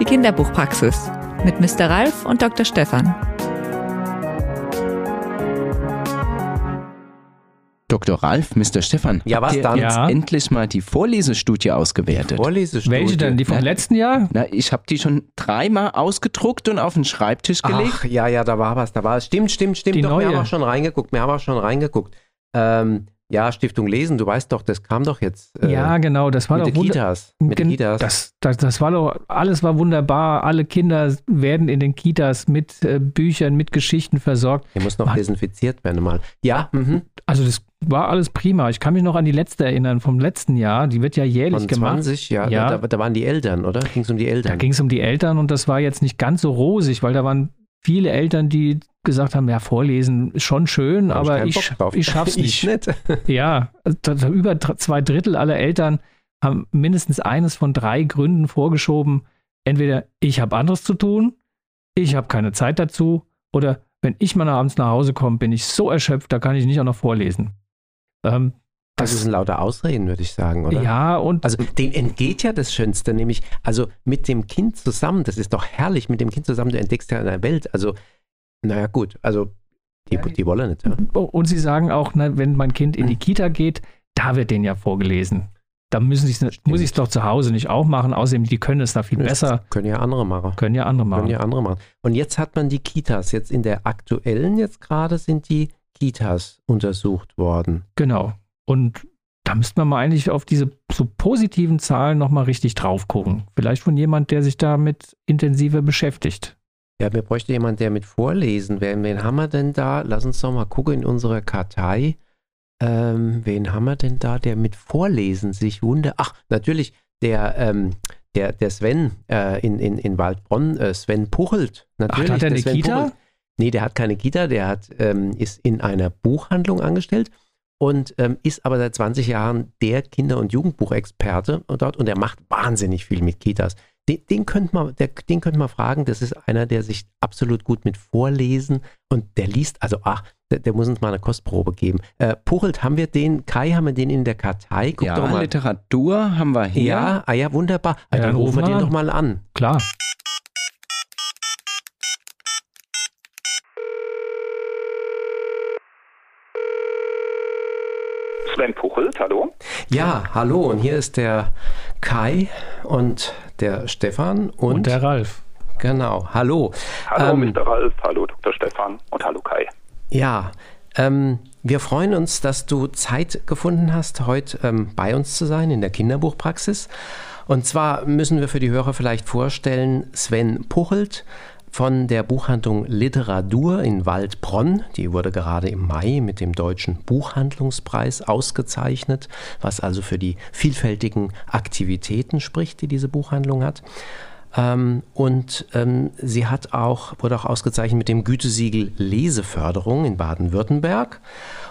Die Kinderbuchpraxis mit Mr. Ralf und Dr. Stefan. Dr. Ralf, Mr. Stefan, Ja, was habt ihr dann? jetzt Ja. endlich mal die Vorlesestudie ausgewertet? Vorlesestudie. Welche denn? Die vom Ja. letzten Jahr? Na, ich habe die schon dreimal ausgedruckt und auf den Schreibtisch gelegt. Ach, ja, ja, da war was, da war was. Stimmt, stimmt, stimmt. Die doch, wir neue. haben auch schon reingeguckt. Wir haben auch schon reingeguckt. Ähm, ja, Stiftung Lesen, du weißt doch, das kam doch jetzt. äh, ja, genau. Das war mit doch den Kitas. Mit den Kitas. Das, das, das war doch, alles war wunderbar. Alle Kinder werden in den Kitas mit äh, Büchern, mit Geschichten versorgt. Der muss noch Mann. desinfiziert werden mal. Ja, mhm. Also das war alles prima. Ich kann mich noch an die letzte erinnern, vom letzten Jahr. Die wird ja jährlich von gemacht. 20, ja. Ja. Da, da waren die Eltern, oder? Ging es um die Da Eltern? ging es um die Eltern und das war jetzt nicht ganz so rosig, weil da waren viele Eltern, die gesagt haben, ja, vorlesen ist schon schön, hab aber ich, ich schaff's Ich nicht. nicht. Ja, da über zwei Drittel aller Eltern haben mindestens eines von drei Gründen vorgeschoben. Entweder ich habe anderes zu tun, ich habe keine Zeit dazu oder wenn ich mal abends nach Hause komme, bin ich so erschöpft, da kann ich nicht auch noch vorlesen. Ähm, Das das, sind lauter Ausreden, würde ich sagen, oder? ja, und Also dem entgeht ja das Schönste, nämlich also mit dem Kind zusammen, das ist doch herrlich, mit dem Kind zusammen, du entdeckst ja eine Welt. Also, naja gut, also die, die wollen nicht. Ja. Und sie sagen auch, na, wenn mein Kind in die Kita geht, da wird denen ja vorgelesen. Da müssen sie's, muss ich es doch zu Hause nicht auch machen. Außerdem, die können es da viel besser. Können ja andere machen. Können ja andere Können machen. ja andere machen. Und jetzt hat man die Kitas. Jetzt in der aktuellen, jetzt gerade sind die Kitas untersucht worden. Genau. Und da müsste man mal eigentlich auf diese so positiven Zahlen nochmal richtig drauf gucken. Vielleicht von jemand, der sich damit intensiver beschäftigt. Ja, wir bräuchten jemanden, der mit Vorlesen, wen, wen haben wir denn da? Lass uns doch mal gucken in unserer Kartei. Ähm, wen haben wir denn da, der mit Vorlesen sich wundert? Ach, natürlich der, ähm, der, der Sven äh, in, in, in Waldbronn, äh, Sven Puchelt. Natürlich, hat er eine Kita? Puchelt. Nee, der hat keine Kita, der hat, ähm, ist in einer Buchhandlung angestellt und ähm, ist aber seit 20 Jahren der Kinder- und Jugendbuchexperte dort und der macht wahnsinnig viel mit Kitas. Den, den könnte man, der, den könnte man fragen, das ist einer, der sich absolut gut mit Vorlesen und der liest, also ach, der, der muss uns mal eine Kostprobe geben. Äh, Puchelt, haben wir den, Kai, haben wir den in der Kartei? Guck ja, doch mal. Literatur haben wir hier. Ja, ah ja, wunderbar. Ah, Ja, dann rufen wir den doch mal an. Klar. Sven Puchelt, hallo. Ja, hallo, und hier ist der Kai und der Stefan und, Und, der Ralf. genau, hallo. Hallo Ähm, Mr. Ralf, hallo Dr. Stefan und hallo Kai. Ja, ähm, wir freuen uns, dass du Zeit gefunden hast, heute ähm, bei uns zu sein in der Kinderbuchpraxis. Und zwar müssen wir für die Hörer vielleicht vorstellen, Sven Puchelt von der Buchhandlung Literatur in Waldbronn. Die wurde gerade im Mai mit dem Deutschen Buchhandlungspreis ausgezeichnet, was also für die vielfältigen Aktivitäten spricht, die diese Buchhandlung hat. Ähm, und ähm, sie hat auch, wurde auch ausgezeichnet mit dem Gütesiegel Leseförderung in Baden-Württemberg.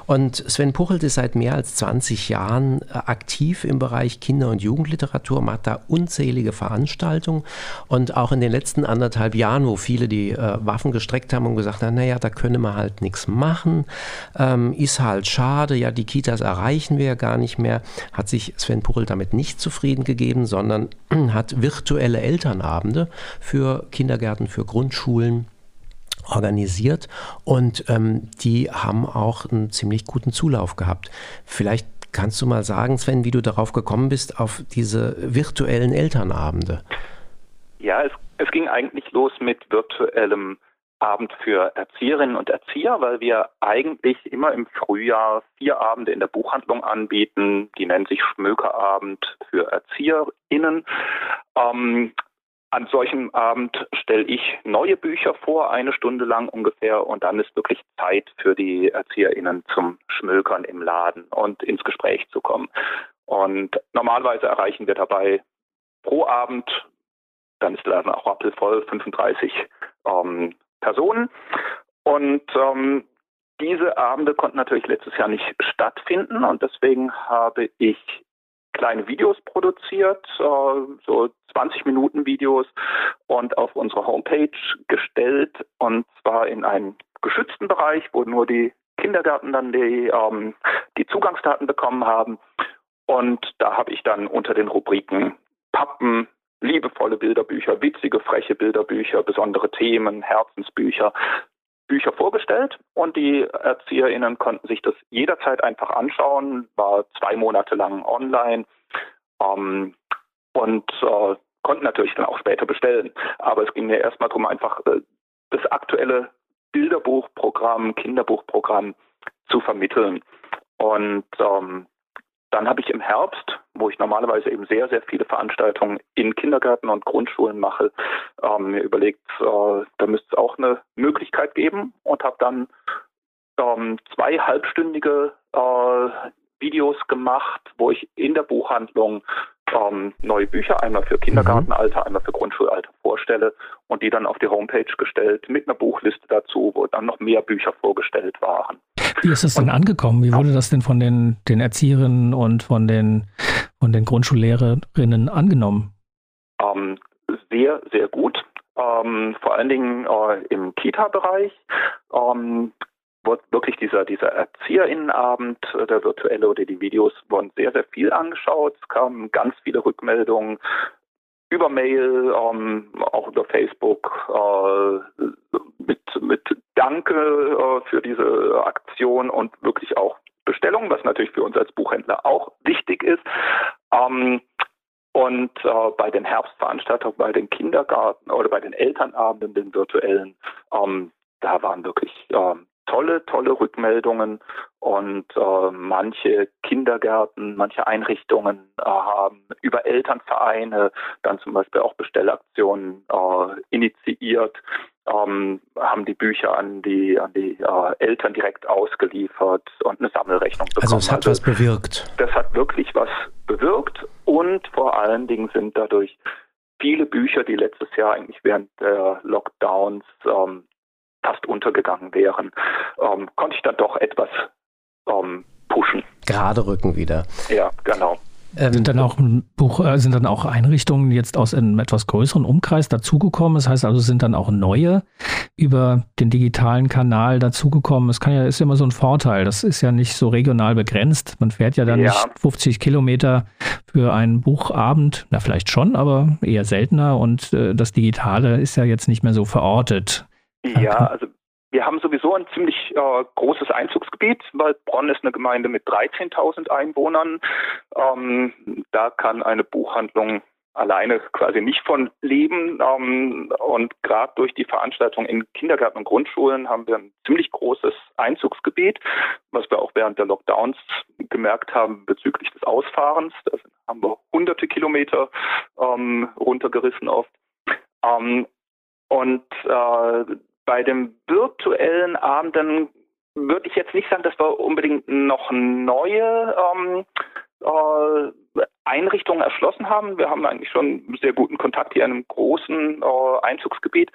Und Sven Puchelt ist seit mehr als 20 Jahren äh, aktiv im Bereich Kinder- und Jugendliteratur, macht da unzählige Veranstaltungen. Und auch in den letzten anderthalb Jahren, wo viele die äh, Waffen gestreckt haben und gesagt haben, naja, da könne man halt nichts machen, ähm, ist halt schade, ja, die Kitas erreichen wir ja gar nicht mehr, hat sich Sven Puchelt damit nicht zufrieden gegeben, sondern hat virtuelle Elternabende für Kindergärten, für Grundschulen organisiert und ähm, die haben auch einen ziemlich guten Zulauf gehabt. Vielleicht kannst du mal sagen, Sven, wie du darauf gekommen bist, auf diese virtuellen Elternabende. Ja, es, es ging eigentlich los mit virtuellem Abend für Erzieherinnen und Erzieher, weil wir eigentlich immer im Frühjahr vier Abende in der Buchhandlung anbieten. Die nennen sich Schmökerabend für ErzieherInnen. Ähm, an solchem Abend stelle ich neue Bücher vor, eine Stunde lang ungefähr, und dann ist wirklich Zeit für die ErzieherInnen zum Schmökern im Laden und ins Gespräch zu kommen. Und normalerweise erreichen wir dabei pro Abend, dann ist der Laden auch rappelvoll, 35 ähm, Personen. Und ähm, diese Abende konnten natürlich letztes Jahr nicht stattfinden und deswegen habe ich kleine Videos produziert, äh, so 20 Minuten Videos und auf unsere Homepage gestellt und zwar in einen geschützten Bereich, wo nur die Kindergärten dann die, ähm, die Zugangsdaten bekommen haben. Und da habe ich dann unter den Rubriken Pappen, liebevolle Bilderbücher, witzige, freche Bilderbücher, besondere Themen, Herzensbücher, Bücher vorgestellt und die ErzieherInnen konnten sich das jederzeit einfach anschauen, war zwei Monate lang online ähm, und äh, konnten natürlich dann auch später bestellen. Aber es ging mir erstmal darum, einfach äh, das aktuelle Bilderbuchprogramm, Kinderbuchprogramm zu vermitteln. Und ähm, dann habe ich im Herbst, wo ich normalerweise eben sehr, sehr viele Veranstaltungen in Kindergärten und Grundschulen mache, ähm, mir überlegt, äh, da müsste es auch eine Möglichkeit geben und habe dann ähm, zwei halbstündige äh, Videos gemacht, wo ich in der Buchhandlung ähm, neue Bücher, einmal für Kindergartenalter, einmal für Grundschulalter vorstelle und die dann auf die Homepage gestellt mit einer Buchliste dazu, wo dann noch mehr Bücher vorgestellt waren. Wie ist es denn angekommen? Wie wurde das denn von den, den Erzieherinnen und von den, von den Grundschullehrerinnen angenommen? Ähm, sehr, sehr gut. Ähm, vor allen Dingen äh, im Kita-Bereich. Ähm, wirklich dieser, dieser Erzieherinnenabend, äh, der virtuelle oder die Videos wurden sehr, sehr viel angeschaut. Es kamen ganz viele Rückmeldungen über Mail, ähm, auch über Facebook, äh, mit, mit Danke äh, für diese Aktion und wirklich auch Bestellungen, was natürlich für uns als Buchhändler auch wichtig ist. Ähm, und äh, bei den Herbstveranstaltungen, bei den Kindergarten oder bei den Elternabenden, den virtuellen, ähm, da waren wirklich ähm, tolle, tolle Rückmeldungen und äh, manche Kindergärten, manche Einrichtungen äh, haben über Elternvereine dann zum Beispiel auch Bestellaktionen äh, initiiert, ähm, haben die Bücher an die, an die äh, Eltern direkt ausgeliefert und eine Sammelrechnung bekommen. Also es hat also, was bewirkt. Das hat wirklich was bewirkt und vor allen Dingen sind dadurch viele Bücher, die letztes Jahr eigentlich während der Lockdowns ähm, fast untergegangen wären, ähm, konnte ich dann doch etwas ähm, pushen. Gerade rücken wieder. Ja, genau. Ähm, sind dann auch Buch, äh, sind dann auch Einrichtungen jetzt aus einem etwas größeren Umkreis dazugekommen? Das heißt also, sind dann auch neue über den digitalen Kanal dazugekommen? Es kann ja, ist ja immer so ein Vorteil. Das ist ja nicht so regional begrenzt. Man fährt ja dann ja. nicht 50 Kilometer für einen Buchabend. Na, vielleicht schon, aber eher seltener. Und äh, das Digitale ist ja jetzt nicht mehr so verortet. Ja, also wir haben sowieso ein ziemlich äh, großes Einzugsgebiet, weil Bronn ist eine Gemeinde mit 13.000 Einwohnern. Ähm, da kann eine Buchhandlung alleine quasi nicht von leben. Ähm, und gerade durch die Veranstaltung in Kindergärten und Grundschulen haben wir ein ziemlich großes Einzugsgebiet, was wir auch während der Lockdowns gemerkt haben bezüglich des Ausfahrens. Da haben wir hunderte Kilometer ähm, runtergerissen oft. Ähm, und äh, bei den virtuellen Abenden würde ich jetzt nicht sagen, dass wir unbedingt noch neue ähm, äh, Einrichtungen erschlossen haben. Wir haben eigentlich schon sehr guten Kontakt hier in einem großen äh, Einzugsgebiet.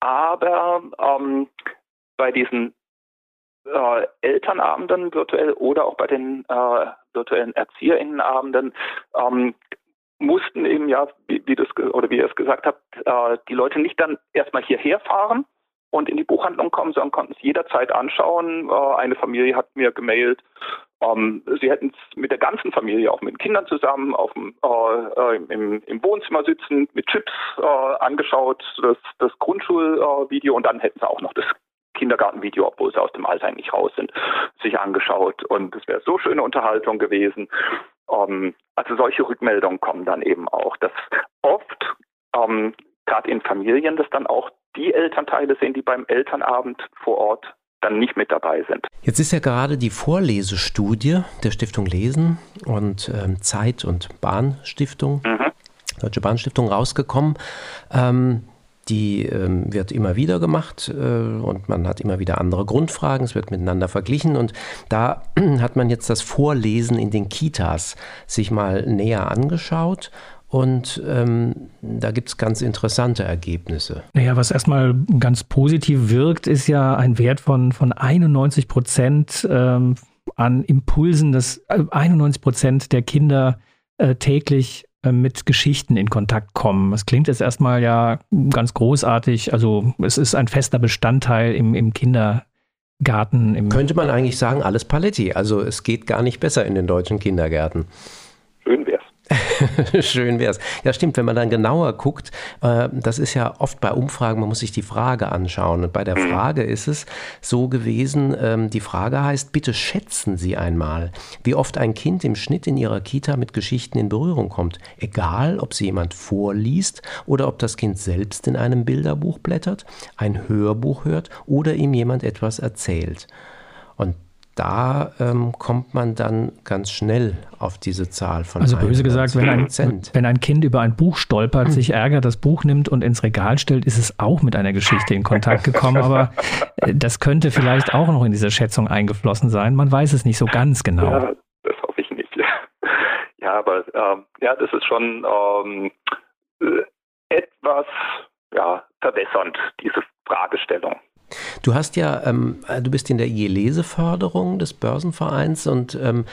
Aber ähm, bei diesen äh, Elternabenden virtuell oder auch bei den äh, virtuellen Erzieherinnenabenden ähm, mussten eben ja, wie, wie das oder wie ihr es gesagt habt, äh, die Leute nicht dann erstmal hierher fahren, und in die Buchhandlung kommen, sondern konnten es jederzeit anschauen. Äh, eine Familie hat mir gemailt, ähm, sie hätten es mit der ganzen Familie, auch mit den Kindern zusammen, auf dem, äh, im, im, Wohnzimmer sitzen, mit Chips äh, angeschaut, das, das Grundschulvideo und dann hätten sie auch noch das Kindergartenvideo, obwohl sie aus dem Alter eigentlich raus sind, sich angeschaut. Und es wäre so schöne Unterhaltung gewesen. Ähm, also solche Rückmeldungen kommen dann eben auch, dass oft ähm, gerade in Familien das dann auch die Elternteile sind, die beim Elternabend vor Ort dann nicht mit dabei sind. Jetzt ist ja gerade die Vorlesestudie der Stiftung Lesen und ähm, Zeit- und Bahnstiftung, mhm. Deutsche Bahnstiftung, rausgekommen. Ähm, die ähm, wird immer wieder gemacht äh, und man hat immer wieder andere Grundfragen, es wird miteinander verglichen und da hat man jetzt das Vorlesen in den Kitas sich mal näher angeschaut und ähm, da gibt es ganz interessante Ergebnisse. Naja, was erstmal ganz positiv wirkt, ist ja ein Wert von, von 91 Prozent ähm, an Impulsen, dass 91 äh, Prozent der Kinder äh, täglich äh, mit Geschichten in Kontakt kommen. Das klingt jetzt erstmal ja ganz großartig. Also es ist ein fester Bestandteil im, im Kindergarten. Im Könnte man eigentlich sagen, alles Paletti. Also es geht gar nicht besser in den deutschen Kindergärten. Schön wär's. Schön wär's. Ja, stimmt, wenn man dann genauer guckt, äh, das ist ja oft bei Umfragen, man muss sich die Frage anschauen. Und bei der Frage ist es so gewesen, ähm, die Frage heißt, bitte schätzen Sie einmal, wie oft ein Kind im Schnitt in Ihrer Kita mit Geschichten in Berührung kommt. Egal, ob sie jemand vorliest oder ob das Kind selbst in einem Bilderbuch blättert, ein Hörbuch hört oder ihm jemand etwas erzählt. Und da ähm, kommt man dann ganz schnell auf diese Zahl von Also böse gesagt, wenn ein, wenn ein Kind über ein Buch stolpert, hm. sich ärgert, das Buch nimmt und ins Regal stellt, ist es auch mit einer Geschichte in Kontakt gekommen. Aber äh, das könnte vielleicht auch noch in diese Schätzung eingeflossen sein. Man weiß es nicht so ganz genau. Ja, das hoffe ich nicht. Ja, aber ähm, ja, das ist schon ähm, äh, etwas ja, verwässernd, diese Fragestellung. Du hast ja, ähm, du bist in der IG Leseförderung des Börsenvereins und ähm,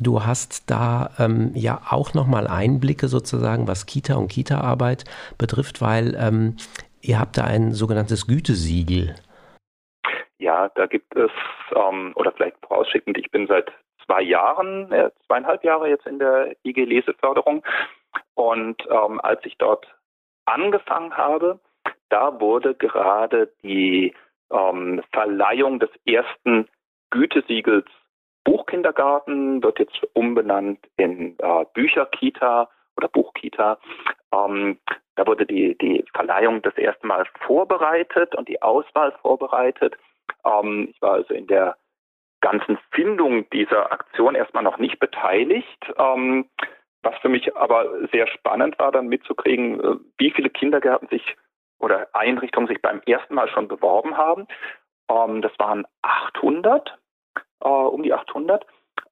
du hast da ähm, ja auch nochmal Einblicke sozusagen, was Kita und Kita-Arbeit betrifft, weil ähm, ihr habt da ein sogenanntes Gütesiegel. Ja, da gibt es, ähm, oder vielleicht vorausschickend, ich bin seit zwei Jahren, äh, zweieinhalb Jahre jetzt in der IG Leseförderung und ähm, als ich dort angefangen habe, da wurde gerade die ähm, Verleihung des ersten Gütesiegels Buchkindergarten, wird jetzt umbenannt in äh, Bücherkita oder Buchkita. Ähm, da wurde die, die Verleihung das erste Mal vorbereitet und die Auswahl vorbereitet. Ähm, ich war also in der ganzen Findung dieser Aktion erstmal noch nicht beteiligt. Ähm, was für mich aber sehr spannend war, dann mitzukriegen, äh, wie viele Kindergärten sich oder Einrichtungen sich beim ersten Mal schon beworben haben. Ähm, das waren 800, äh, um die 800.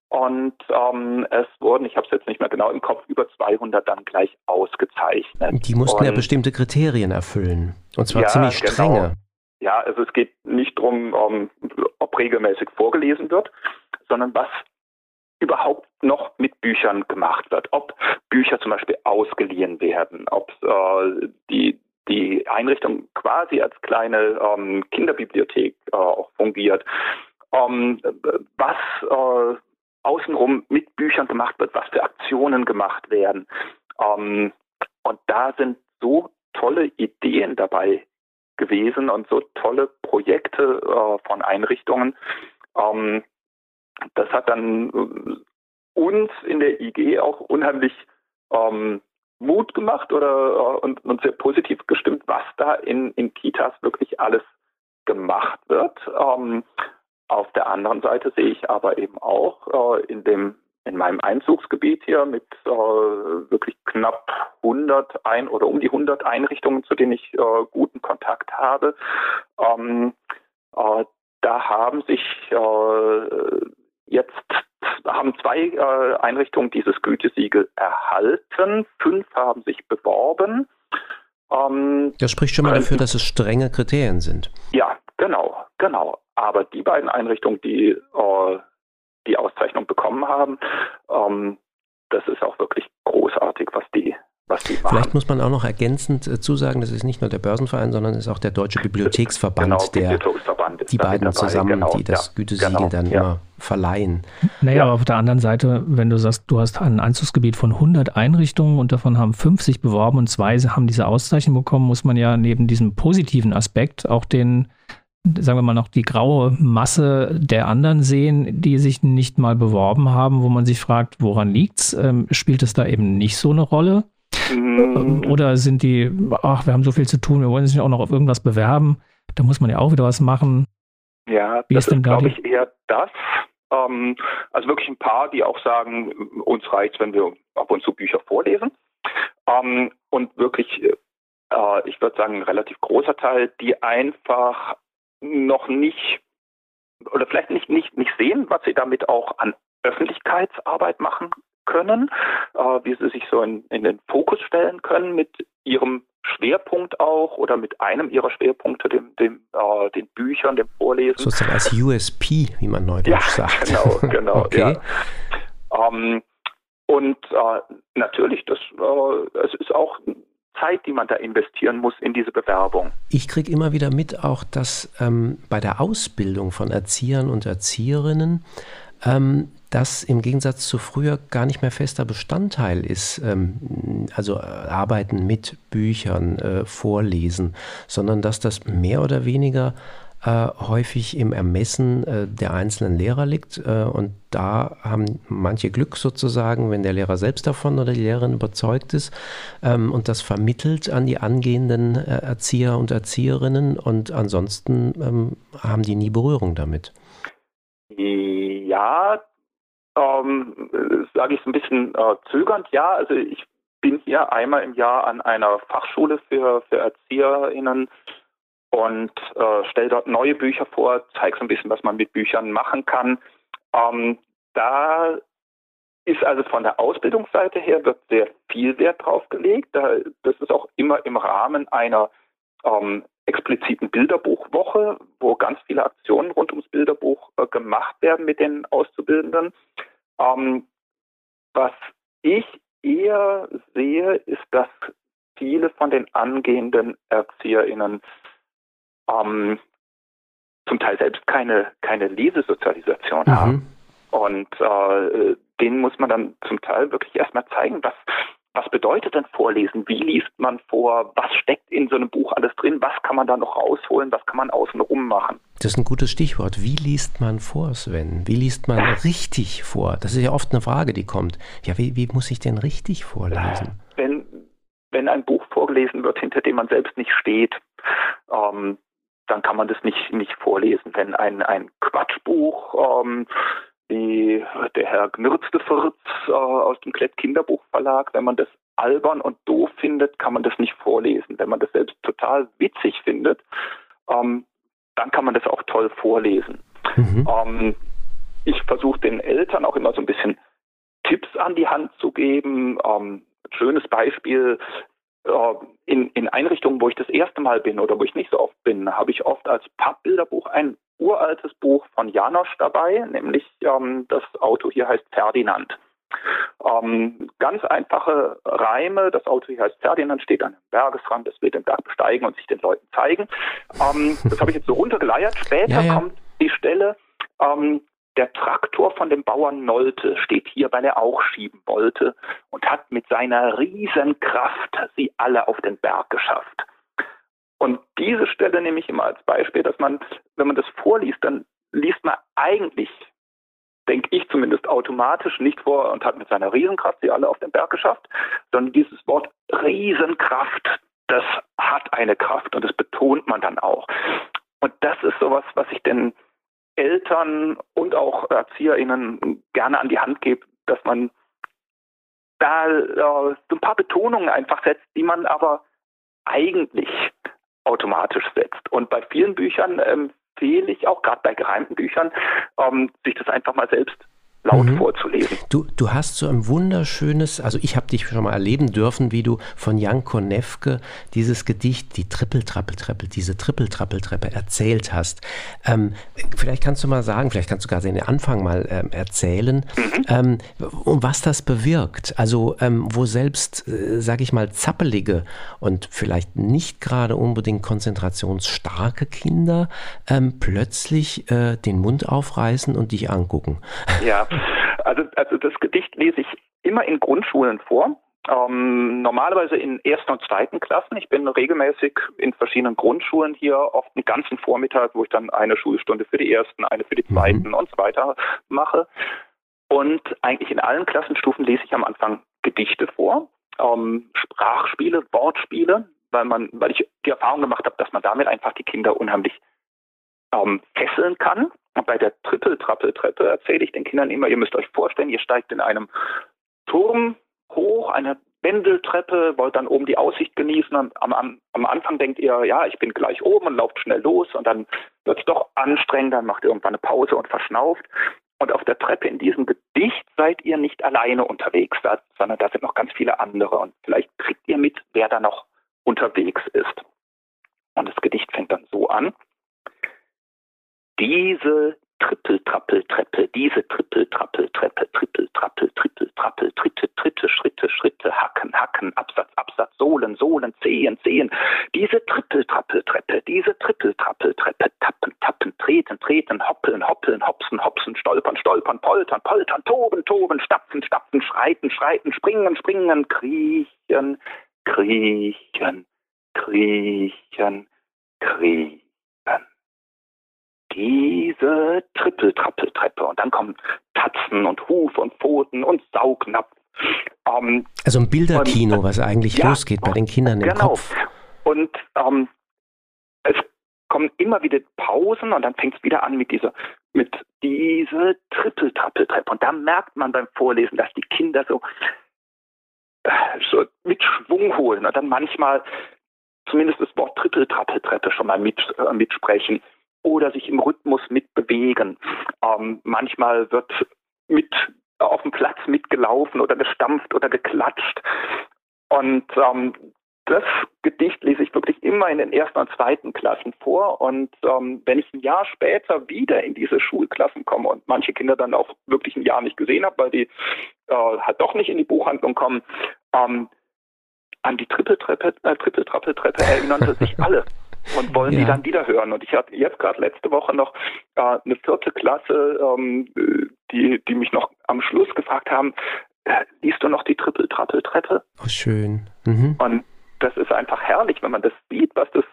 Und ähm, es wurden, ich habe es jetzt nicht mehr genau im Kopf, über 200 dann gleich ausgezeichnet. Die mussten und, ja bestimmte Kriterien erfüllen. Und zwar ja, ziemlich genau. strenge. Genau. Ja, also es geht nicht darum, um, ähm, ob regelmäßig vorgelesen wird, sondern was überhaupt noch mit Büchern gemacht wird. Ob Bücher zum Beispiel ausgeliehen werden, ob äh, die die Einrichtung quasi als kleine ähm, Kinderbibliothek äh, auch fungiert. Ähm, was äh, außenrum mit Büchern gemacht wird, was für Aktionen gemacht werden. Ähm, und da sind so tolle Ideen dabei gewesen und so tolle Projekte äh, von Einrichtungen. Ähm, das hat dann äh, uns in der IG auch unheimlich ähm, Mut gemacht oder äh, und, und sehr positiv gestimmt, was da in, in Kitas wirklich alles gemacht wird. Ähm, auf der anderen Seite sehe ich aber eben auch äh, in dem in meinem Einzugsgebiet hier mit äh, wirklich knapp 100 ein oder um die 100 Einrichtungen, zu denen ich äh, guten Kontakt habe, ähm, äh, da haben sich äh, jetzt haben zwei äh, Einrichtungen dieses Gütesiegel erhalten, fünf haben sich beworben. Ähm, das spricht schon mal dafür, dass es strenge Kriterien sind. Ja, genau, genau. Aber die beiden Einrichtungen, die äh, die Auszeichnung bekommen haben, ähm, das ist auch wirklich großartig, was die was die machen. Vielleicht muss man auch noch ergänzend äh, zusagen, das ist nicht nur der Börsenverein, sondern es ist auch der Deutsche Bibliotheksverband, genau, der Bibliotheksverband die beiden dabei, zusammen, genau, die das ja, Gütesiegel genau, dann ja. immer verleihen. Naja, ja. aber auf der anderen Seite, wenn du sagst, du hast ein Einzugsgebiet von 100 Einrichtungen und davon haben 50 beworben und zwei haben diese Auszeichnung bekommen, muss man ja neben diesem positiven Aspekt auch den sagen wir mal noch die graue Masse der anderen sehen, die sich nicht mal beworben haben, wo man sich fragt, woran liegt's? Ähm, spielt es da eben nicht so eine Rolle? Mhm. Oder sind die, ach, wir haben so viel zu tun, wir wollen uns nicht auch noch auf irgendwas bewerben, da muss man ja auch wieder was machen. Ja, Wie das ist, ist glaube ich, eher das. Ähm, also wirklich ein paar, die auch sagen, uns reicht wenn wir ab und zu Bücher vorlesen. Ähm, und wirklich, äh, ich würde sagen, ein relativ großer Teil, die einfach noch nicht oder vielleicht nicht, nicht, nicht sehen, was sie damit auch an Öffentlichkeitsarbeit machen können, äh, wie sie sich so in, in den Fokus stellen können mit ihrem Schwerpunkt auch oder mit einem ihrer Schwerpunkte, dem, dem, äh, den Büchern, dem Vorlesen. Sozusagen als USP, wie man neudeutsch ja, sagt. Genau, genau. okay. Ja. Ähm, und äh, natürlich, das, äh, es ist auch Zeit, die man da investieren muss in diese Bewerbung. Ich kriege immer wieder mit, auch dass ähm, bei der Ausbildung von Erziehern und Erzieherinnen ähm, das im Gegensatz zu früher gar nicht mehr fester Bestandteil ist, ähm, also äh, Arbeiten mit Büchern, äh, Vorlesen, sondern dass das mehr oder weniger äh, häufig im Ermessen äh, der einzelnen Lehrer liegt. Äh, und da haben manche Glück sozusagen, wenn der Lehrer selbst davon oder die Lehrerin überzeugt ist ähm, und das vermittelt an die angehenden äh, Erzieher und Erzieherinnen. Und ansonsten ähm, haben die nie Berührung damit. Ja, ähm, sage ich so ein bisschen äh, zögernd. Ja, also ich bin hier einmal im Jahr an einer Fachschule für, für ErzieherInnen und äh, stelle dort neue Bücher vor, zeige so ein bisschen, was man mit Büchern machen kann. Ähm, da ist also von der Ausbildungsseite her wird sehr viel Wert drauf gelegt. Da, das ist auch immer im Rahmen einer ähm, expliziten Bilderbuchwoche, wo ganz viele Aktionen rund ums Bilderbuch äh, gemacht werden mit den Auszubildenden. Ähm, was ich eher sehe, ist, dass viele von den angehenden ErzieherInnen ähm, zum Teil selbst keine, keine Lesesozialisation mhm. haben. Und äh, denen muss man dann zum Teil wirklich erstmal zeigen, was, was bedeutet denn Vorlesen? Wie liest man vor? Was steckt in so einem Buch alles drin? Was kann man da noch rausholen? Was kann man außenrum machen? Das ist ein gutes Stichwort. Wie liest man vor, Sven? Wie liest man richtig vor? Das ist ja oft eine Frage, die kommt. Ja, wie, wie muss ich denn richtig vorlesen? Wenn, wenn ein Buch vorgelesen wird, hinter dem man selbst nicht steht, ähm, dann kann man das nicht, nicht vorlesen. Wenn ein, ein Quatschbuch, ähm, wie der Herr Gnürzte Fürz äh, aus dem Klett Kinderbuchverlag, wenn man das albern und doof findet, kann man das nicht vorlesen. Wenn man das selbst total witzig findet, ähm, dann kann man das auch toll vorlesen. Mhm. Ähm, ich versuche den Eltern auch immer so ein bisschen Tipps an die Hand zu geben. Ähm, schönes Beispiel, äh, in, in Einrichtungen, wo ich das erste Mal bin oder wo ich nicht so oft bin, habe ich oft als Pappbilderbuch ein uraltes Buch von Janosch dabei, nämlich ähm, das Auto hier heißt Ferdinand. Ähm, ganz einfache Reime. Das Auto hier heißt Ferdinand, steht an einem Bergesrand, es will den Berg besteigen und sich den Leuten zeigen. Ähm, das habe ich jetzt so runtergeleiert. Später ja, ja. kommt die Stelle, ähm, der Traktor von dem Bauern Nolte steht hier, weil er auch schieben wollte und hat mit seiner Riesenkraft sie alle auf den Berg geschafft. Und diese Stelle nehme ich immer als Beispiel, dass man, wenn man das vorliest, dann liest man eigentlich, denke ich zumindest automatisch nicht vor und hat mit seiner Riesenkraft sie alle auf den Berg geschafft, sondern dieses Wort Riesenkraft, das hat eine Kraft und das betont man dann auch. Und das ist sowas, was ich denn Eltern und auch ErzieherInnen gerne an die Hand gebe, dass man da äh, so ein paar Betonungen einfach setzt, die man aber eigentlich automatisch setzt. Und bei vielen Büchern empfehle ich auch, gerade bei gereimten Büchern, ähm, sich das einfach mal selbst laut mhm. vorzulesen. Du, du hast so ein wunderschönes, also ich habe dich schon mal erleben dürfen, wie du von Jan Konefke dieses Gedicht, die Trippeltrappeltreppe, diese Trippeltrappeltreppe erzählt hast. Ähm, vielleicht kannst du mal sagen, vielleicht kannst du gerade den Anfang mal ähm, erzählen, mhm. ähm, um was das bewirkt. Also ähm, wo selbst, äh, sage ich mal, zappelige und vielleicht nicht gerade unbedingt konzentrationsstarke Kinder ähm, plötzlich äh, den Mund aufreißen und dich angucken. Ja, also, also das Gedicht lese ich immer in Grundschulen vor. Ähm, normalerweise in ersten und zweiten Klassen. Ich bin regelmäßig in verschiedenen Grundschulen hier, oft einen ganzen Vormittag, wo ich dann eine Schulstunde für die ersten, eine für die mhm. zweiten mhm. und so weiter mache. Und eigentlich in allen Klassenstufen lese ich am Anfang Gedichte vor, ähm, Sprachspiele, Wortspiele, weil man, weil ich die Erfahrung gemacht habe, dass man damit einfach die Kinder unheimlich ähm, fesseln kann. Bei der Trippeltrappeltreppe erzähle ich den Kindern immer, ihr müsst euch vorstellen, ihr steigt in einem Turm hoch, eine Wendeltreppe, wollt dann oben die Aussicht genießen. Am, am, am Anfang denkt ihr, ja, ich bin gleich oben und lauft schnell los und dann wird es doch anstrengend, dann macht ihr irgendwann eine Pause und verschnauft. Und auf der Treppe in diesem Gedicht seid ihr nicht alleine unterwegs, sondern da sind noch ganz viele andere. Und vielleicht kriegt ihr mit, wer da noch unterwegs ist. Und das Gedicht fängt dann so an. Diese Trippeltrappeltreppe, diese Trippeltrappeltreppe, Trippeltrappel, Trippeltrappel, Tritte, Tritte, Schritte, Schritte, Hacken, Hacken, Absatz, Absatz, Sohlen, Sohlen, Zehen, Zehen, diese Trippeltrappeltreppe, diese Trippeltrappeltreppe, Tappen, Tappen, Treten, Treten, Hoppeln, Hoppeln, Hopsen, Hopsen, Stolpern, Stolpern, Poltern, Poltern, Toben, Toben, Stapfen, Stapfen, Schreiten, Schreiten, Springen, Springen, Kriechen, Kriechen, Kriechen, Kriechen diese Trippeltrappeltreppe. Und dann kommen Tatzen und Huf und Pfoten und Saugnapf. Ähm, also ein Bilderkino, und, was eigentlich ja, losgeht bei den Kindern im genau. Kopf. Und ähm, es kommen immer wieder Pausen und dann fängt es wieder an mit dieser mit diese Trippeltrappeltreppe. Und da merkt man beim Vorlesen, dass die Kinder so, äh, so mit Schwung holen und dann manchmal zumindest das Wort Trippeltrappeltreppe schon mal mit, äh, mitsprechen oder sich im Rhythmus mitbewegen. Ähm, manchmal wird mit auf dem Platz mitgelaufen oder gestampft oder geklatscht. Und ähm, das Gedicht lese ich wirklich immer in den ersten und zweiten Klassen vor. Und ähm, wenn ich ein Jahr später wieder in diese Schulklassen komme und manche Kinder dann auch wirklich ein Jahr nicht gesehen habe, weil die äh, halt doch nicht in die Buchhandlung kommen, ähm, an die Trippeltreppe, äh, Trippeltrappeltreppe erinnern sie sich alle und wollen ja. die dann wieder hören. Und ich hatte jetzt gerade letzte Woche noch äh, eine vierte Klasse, ähm, die, die mich noch am Schluss gefragt haben, äh, liest du noch die Trippel-Trappel-Treppe? Oh, schön. Mhm. Und das ist einfach herrlich, wenn man das sieht, was das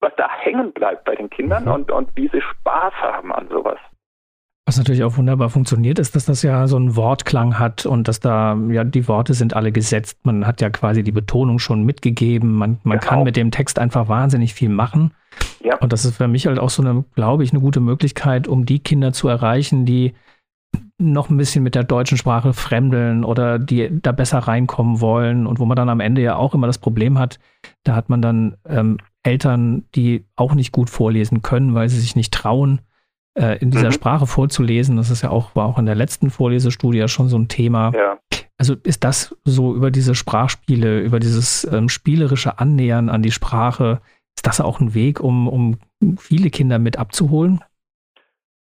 was da hängen bleibt bei den Kindern mhm. und, und wie sie Spaß haben an sowas. Was natürlich auch wunderbar funktioniert, ist, dass das ja so einen Wortklang hat und dass da, ja, die Worte sind alle gesetzt. Man hat ja quasi die Betonung schon mitgegeben. Man, man genau. kann mit dem Text einfach wahnsinnig viel machen. Ja. Und das ist für mich halt auch so eine, glaube ich, eine gute Möglichkeit, um die Kinder zu erreichen, die noch ein bisschen mit der deutschen Sprache fremdeln oder die da besser reinkommen wollen und wo man dann am Ende ja auch immer das Problem hat, da hat man dann ähm, Eltern, die auch nicht gut vorlesen können, weil sie sich nicht trauen äh, in dieser mhm. Sprache vorzulesen. Das ist ja auch, war auch in der letzten Vorlesestudie ja schon so ein Thema. Ja. Also ist das so über diese Sprachspiele, über dieses ähm, spielerische Annähern an die Sprache, ist das auch ein Weg, um, um viele Kinder mit abzuholen?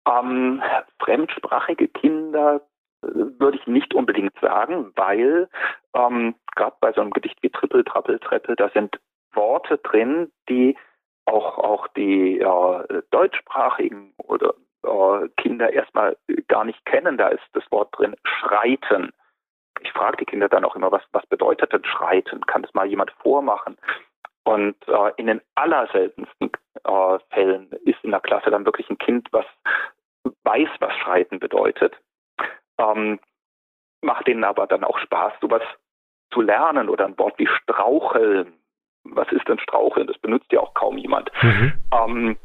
Ähm, fremdsprachige Kinder äh, würde ich nicht unbedingt sagen, weil ähm, gerade bei so einem Gedicht wie Trippel, Trappel, Treppe, da sind Worte drin, die auch, auch die äh, deutschsprachigen oder äh, Kinder erstmal gar nicht kennen. Da ist das Wort drin, schreiten. Ich frage die Kinder dann auch immer, was, was bedeutet denn schreiten? Kann das mal jemand vormachen? Und äh, in den allerseltensten äh, Fällen ist in der Klasse dann wirklich ein Kind, was weiß, was schreiten bedeutet. Ähm, macht denen aber dann auch Spaß, sowas zu lernen oder ein Wort wie straucheln was ist denn Straucheln? Das benutzt ja auch kaum jemand. Mhm. Ähm,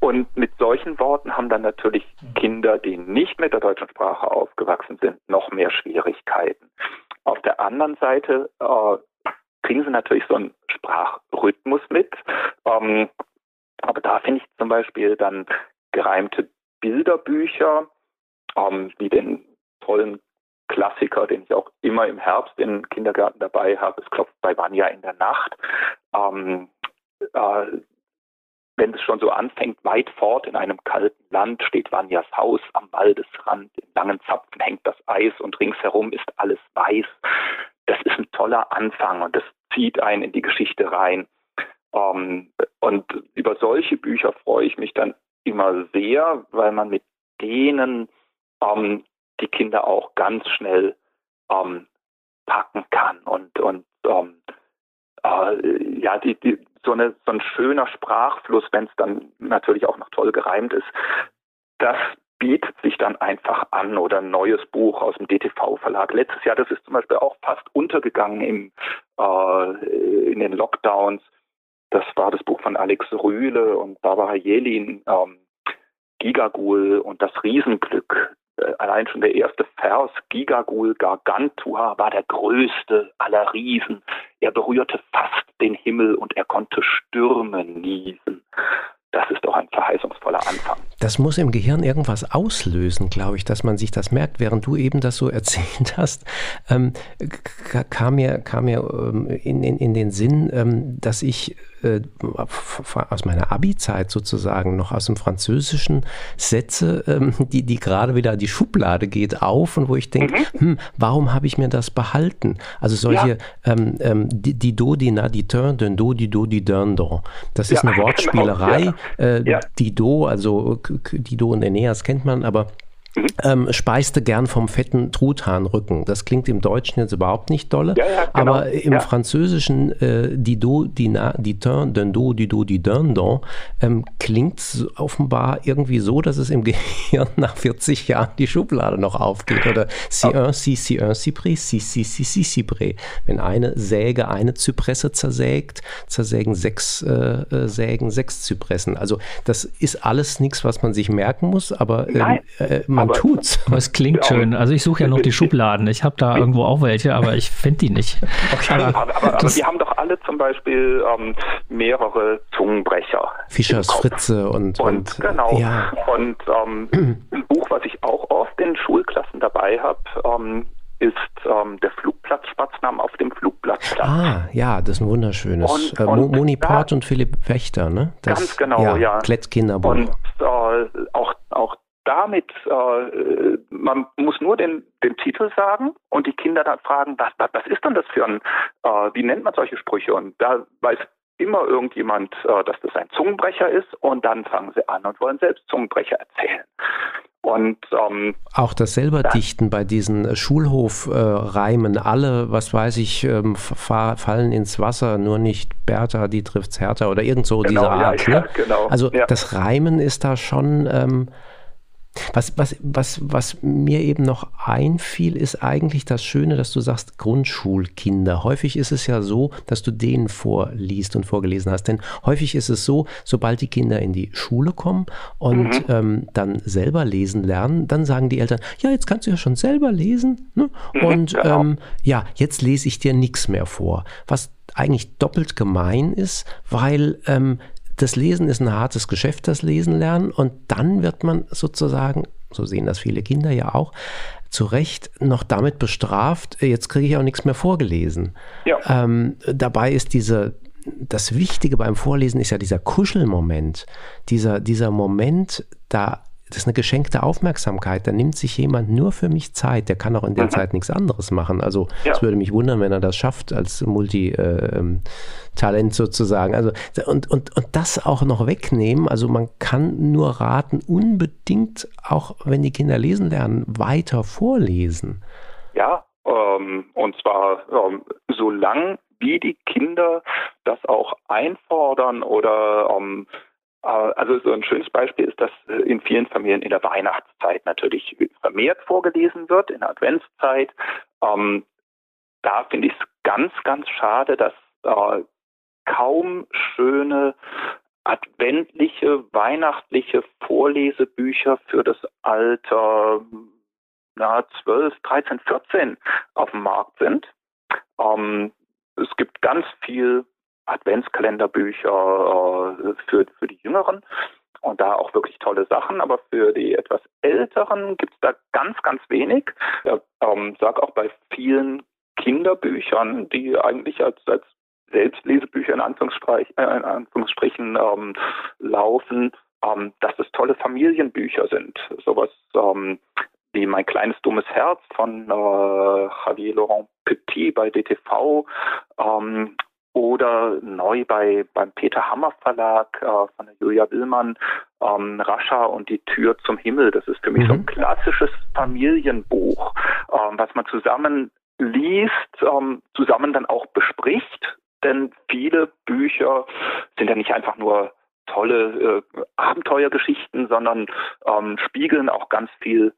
und mit solchen Worten haben dann natürlich Kinder, die nicht mit der deutschen Sprache aufgewachsen sind, noch mehr Schwierigkeiten. Auf der anderen Seite äh, kriegen sie natürlich so einen Sprachrhythmus mit. Ähm, aber da finde ich zum Beispiel dann gereimte Bilderbücher, ähm, wie den tollen Klassiker, den ich auch immer im Herbst im Kindergarten dabei habe. Es klopft bei Vanya in der Nacht. Ähm, äh, wenn es schon so anfängt, weit fort in einem kalten Land steht Vanyas Haus am Waldesrand. In langen Zapfen hängt das Eis und ringsherum ist alles weiß. Das ist ein toller Anfang und das zieht einen in die Geschichte rein. Ähm, und über solche Bücher freue ich mich dann immer sehr, weil man mit denen ähm, die Kinder auch ganz schnell ähm, packen kann und und ähm, äh, ja die, die so eine so ein schöner Sprachfluss, wenn es dann natürlich auch noch toll gereimt ist, das bietet sich dann einfach an oder ein neues Buch aus dem DTV-Verlag. Letztes Jahr, das ist zum Beispiel auch fast untergegangen im, äh, in den Lockdowns. Das war das Buch von Alex Rühle und Barbara Jelin, ähm, Gigagul und das Riesenglück. Äh, allein schon der erste Vers, Gigagul Gargantua, war der größte aller Riesen. Er berührte fast den Himmel und er konnte Stürme niesen. Das ist doch ein verheißungsvoller Anfang. Das muss im Gehirn irgendwas auslösen, glaube ich, dass man sich das merkt. Während du eben das so erzählt hast, ähm, kam mir, kam mir ähm, in, in, in den Sinn, ähm, dass ich äh, aus meiner Abi-Zeit sozusagen noch aus dem Französischen Sätze, ähm, die, die gerade wieder die Schublade geht auf und wo ich denke, mhm. hm, warum habe ich mir das behalten? Also solche, ja. ähm, ähm, die, die Do, die Na, die Turn, den Do, die Do, die Dern, Do. Das ist ja, eine Wortspielerei. Genau. Äh, die Do, also die Do und Aeneas kennt man, aber Mhm. Ähm, speiste gern vom fetten Truthahnrücken. Das klingt im Deutschen jetzt überhaupt nicht dolle, ja, ja, genau. aber im ja. Französischen äh, die do, die na, die turn, den do, die do, die dun, don, ähm, klingt offenbar irgendwie so, dass es im Gehirn nach 40 Jahren die Schublade noch aufgeht. Oder si un, si, si un, si pré, si, si, si, si, si pré. Wenn eine Säge eine Zypresse zersägt, zersägen sechs äh, äh, Sägen sechs Zypressen. Also das ist alles nichts, was man sich merken muss, aber ähm, äh, man man aber, tut's. Aber es klingt ja. schön. Also ich suche ja noch die Schubladen. Ich habe da irgendwo auch welche, aber ich finde die nicht. Okay. Aber, aber, aber, wir haben doch alle zum Beispiel ähm, mehrere Zungenbrecher. Fischers Fritze und, und, und genau. Ja. Und ähm, ein Buch, was ich auch oft in Schulklassen dabei habe, ähm, ist ähm, der Flugplatz Spatznamen auf dem Flugplatz. Ah, ja, das ist ein wunderschönes. Und, äh, und Moni Port und Philipp Wächter, ne? Das, ganz genau, ja. ja. Klettkinderbuch. Und äh, auch damit, äh, man muss nur den, den Titel sagen und die Kinder dann fragen, was, was, was ist denn das für ein, äh, wie nennt man solche Sprüche? Und da weiß immer irgendjemand, äh, dass das ein Zungenbrecher ist und dann fangen sie an und wollen selbst Zungenbrecher erzählen. Und ähm, auch das selber Dichten bei diesen Schulhofreimen, äh, alle, was weiß ich, ähm, fallen ins Wasser, nur nicht Bertha, die trifft's härter oder irgend so genau, dieser Art. Ja, ne? ja, genau, also ja. das Reimen ist da schon ähm, was, was, was, was mir eben noch einfiel, ist eigentlich das Schöne, dass du sagst Grundschulkinder. Häufig ist es ja so, dass du denen vorliest und vorgelesen hast. Denn häufig ist es so, sobald die Kinder in die Schule kommen und mhm. ähm, dann selber lesen lernen, dann sagen die Eltern, ja, jetzt kannst du ja schon selber lesen. Ne? Mhm, und genau. ähm, ja, jetzt lese ich dir nichts mehr vor. Was eigentlich doppelt gemein ist, weil ähm, das Lesen ist ein hartes Geschäft, das Lesen lernen. Und dann wird man sozusagen, so sehen das viele Kinder ja auch, zu Recht noch damit bestraft, jetzt kriege ich auch nichts mehr vorgelesen. Ja. Ähm, dabei ist diese, das Wichtige beim Vorlesen ist ja dieser Kuschelmoment, dieser, dieser Moment, da das ist eine geschenkte Aufmerksamkeit. Da nimmt sich jemand nur für mich Zeit. Der kann auch in der mhm. Zeit nichts anderes machen. Also es würde mich wundern, wenn er das schafft als Multitalent äh, sozusagen. Also und, und, und das auch noch wegnehmen. Also man kann nur raten, unbedingt, auch wenn die Kinder lesen lernen, weiter vorlesen. Ja, ähm, und zwar ähm, solange wie die Kinder das auch einfordern oder ähm, äh, also so ein schönes Beispiel ist, dass äh, in vielen Familien in der Weihnachtszeit natürlich vermehrt vorgelesen wird, in der Adventszeit. Ähm, da finde ich es ganz, ganz schade, dass äh, kaum schöne adventliche, weihnachtliche Vorlesebücher für das Alter na, 12, 13, 14 auf dem Markt sind. Ähm, es gibt ganz viel Adventskalenderbücher äh, für, für die Jüngeren und da auch wirklich tolle Sachen, aber für die etwas Älteren gibt es da ganz, ganz wenig. Ich ähm, sage auch bei vielen Kinderbüchern, die eigentlich als, als Selbstlesebücher in, Anführungsstrich, äh, in Anführungsstrichen ähm, laufen, ähm, dass es tolle Familienbücher sind. Sowas ähm, wie Mein kleines dummes Herz von äh, Javier Laurent Petit bei DTV ähm, oder neu bei beim Peter Hammer Verlag äh, von der Julia Willmann ähm, Rascha und die Tür zum Himmel. Das ist für mich mhm. so ein mhm. klassisches Familienbuch, ähm, was man zusammen liest, ähm, zusammen dann auch bespricht. Denn viele Bücher sind ja nicht einfach nur tolle äh, Abenteuergeschichten, sondern ähm, spiegeln auch ganz viel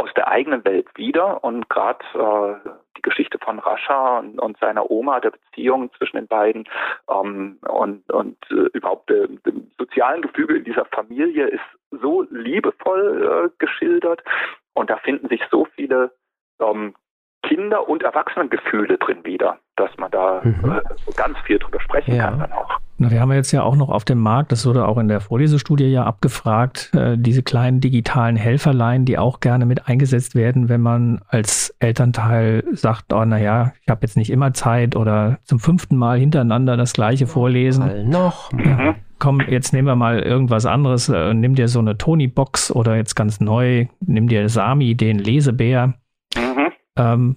aus der eigenen Welt wieder. Und gerade äh, die Geschichte von Rascha und, und, seiner Oma, der Beziehung zwischen den beiden ähm, und, und äh, überhaupt äh, dem sozialen Gefüge in dieser Familie ist so liebevoll äh, geschildert. Und da finden sich so viele ähm, Kinder- und Erwachsenengefühle drin wieder, dass man da mhm. äh, ganz viel drüber sprechen ja. kann dann auch. Na, wir haben jetzt ja auch noch auf dem Markt, das wurde auch in der Vorlesestudie ja abgefragt, äh, diese kleinen digitalen Helferlein, die auch gerne mit eingesetzt werden, wenn man als Elternteil sagt, oh naja, ich habe jetzt nicht immer Zeit oder zum fünften Mal hintereinander das gleiche vorlesen. Mal noch. Ja. Komm, jetzt nehmen wir mal irgendwas anderes. Äh, nimm dir so eine Tony-Box oder jetzt ganz neu, nimm dir Sami, den Lesebär. Mhm. Ähm,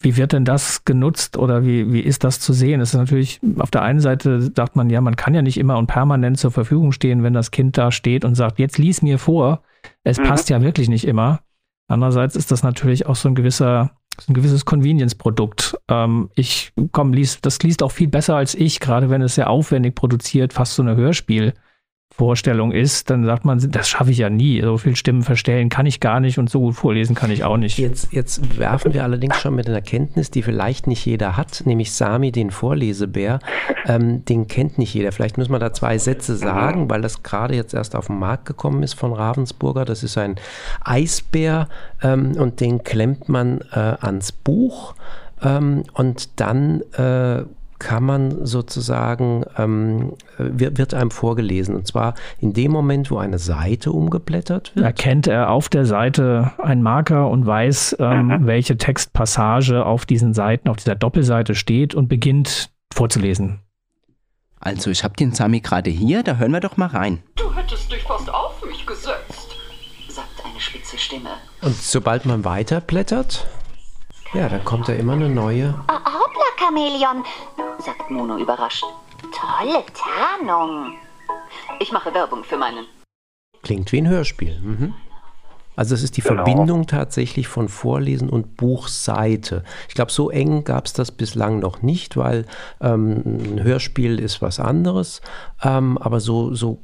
wie wird denn das genutzt oder wie, wie ist das zu sehen? Es ist natürlich, auf der einen Seite sagt man, ja, man kann ja nicht immer und permanent zur Verfügung stehen, wenn das Kind da steht und sagt, jetzt lies mir vor. Es Mhm. passt ja wirklich nicht immer. Andererseits ist das natürlich auch so ein gewisser, so ein gewisses Convenience-Produkt. Ähm, ich komm, lies, das liest auch viel besser als ich, gerade wenn es sehr aufwendig produziert, fast so eine Hörspielvorstellung ist, dann sagt man, das schaffe ich ja nie. So viel Stimmen verstellen kann ich gar nicht und so gut vorlesen kann ich auch nicht. Jetzt, jetzt werfen wir allerdings schon mit einer Kenntnis, die vielleicht nicht jeder hat, nämlich Sami, den Vorlesebär. Ähm, den kennt nicht jeder. Vielleicht müssen wir da zwei Sätze sagen, weil das gerade jetzt erst auf den Markt gekommen ist von Ravensburger. Das ist ein Eisbär ähm, und den klemmt man äh, ans Buch ähm, und dann äh, kann man sozusagen, ähm, wird, wird einem vorgelesen. Und zwar in dem Moment, wo eine Seite umgeblättert wird. erkennt er auf der Seite einen Marker und weiß, ähm, welche Textpassage auf diesen Seiten, auf dieser Doppelseite steht und beginnt vorzulesen. Also, ich habe den Sami gerade hier, da hören wir doch mal rein. Du hättest dich fast auf mich gesetzt, sagt eine spitze Stimme. Und sobald man weiterblättert, ja, dann kommt da immer eine neue. Ah, hoppla, Chamäleon, sagt Mono überrascht. Tolle Tarnung. Ich mache Werbung für meinen. Klingt wie ein Hörspiel. Mhm. Also es ist die Genau. Verbindung tatsächlich von Vorlesen und Buchseite. Ich glaube, so eng gab es das bislang noch nicht, weil ähm, ein Hörspiel ist was anderes. Ähm, aber so, so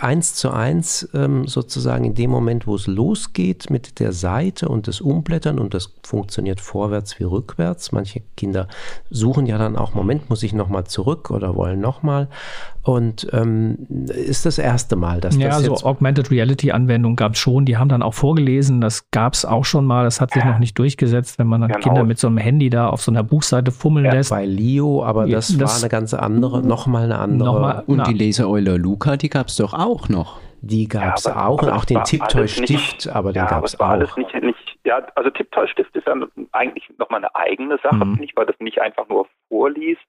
eins zu eins ähm, sozusagen in dem Moment, wo es losgeht mit der Seite und das Umblättern und das funktioniert vorwärts wie rückwärts. Manche Kinder suchen ja dann auch, Moment, muss ich nochmal zurück oder wollen nochmal. Und ähm, ist das erste Mal, dass Ja, das so jetzt Augmented Reality Anwendungen gab es schon. Die haben dann auch vorgelesen. Das gab es auch schon mal. Das hat sich noch nicht durchgesetzt, wenn man dann Genau. Kinder mit so einem Handy da auf so einer Buchseite fummeln lässt. bei Leo, aber Ja, das, das- war eine ganz andere, nochmal eine andere. Nochmal- Und Na. die Leseeule Luca, die gab's doch auch noch. Die gab es Ja, auch und auch den Tipptoy-Stift, aber den ja, gab es es war alles auch. nicht, nicht ja, also Tipptoy-Stift ist ja eigentlich nochmal eine eigene Sache, Mhm. nicht, weil das nicht einfach nur vorliest.